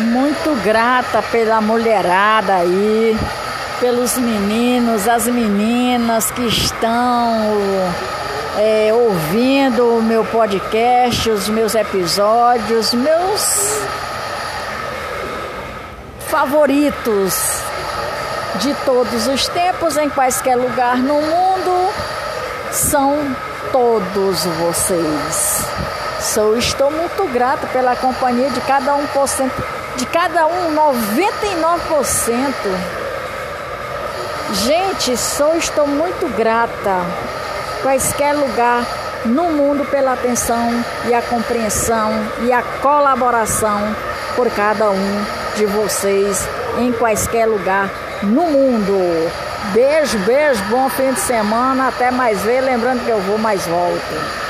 muito grata pela mulherada aí, pelos meninos, as meninas que estão é, ouvindo o meu podcast, os meus episódios, meus favoritos de todos os tempos, em quaisquer lugar no mundo, são todos vocês. Sou, estou muito grata pela companhia de cada um por cento, de cada um 99%. Gente, sou, estou muito grata quaisquer lugar no mundo pela atenção e a compreensão e a colaboração por cada um de vocês em quaisquer lugar no mundo. Beijo, beijo, bom fim de semana, até mais ver, lembrando que eu vou mais volto.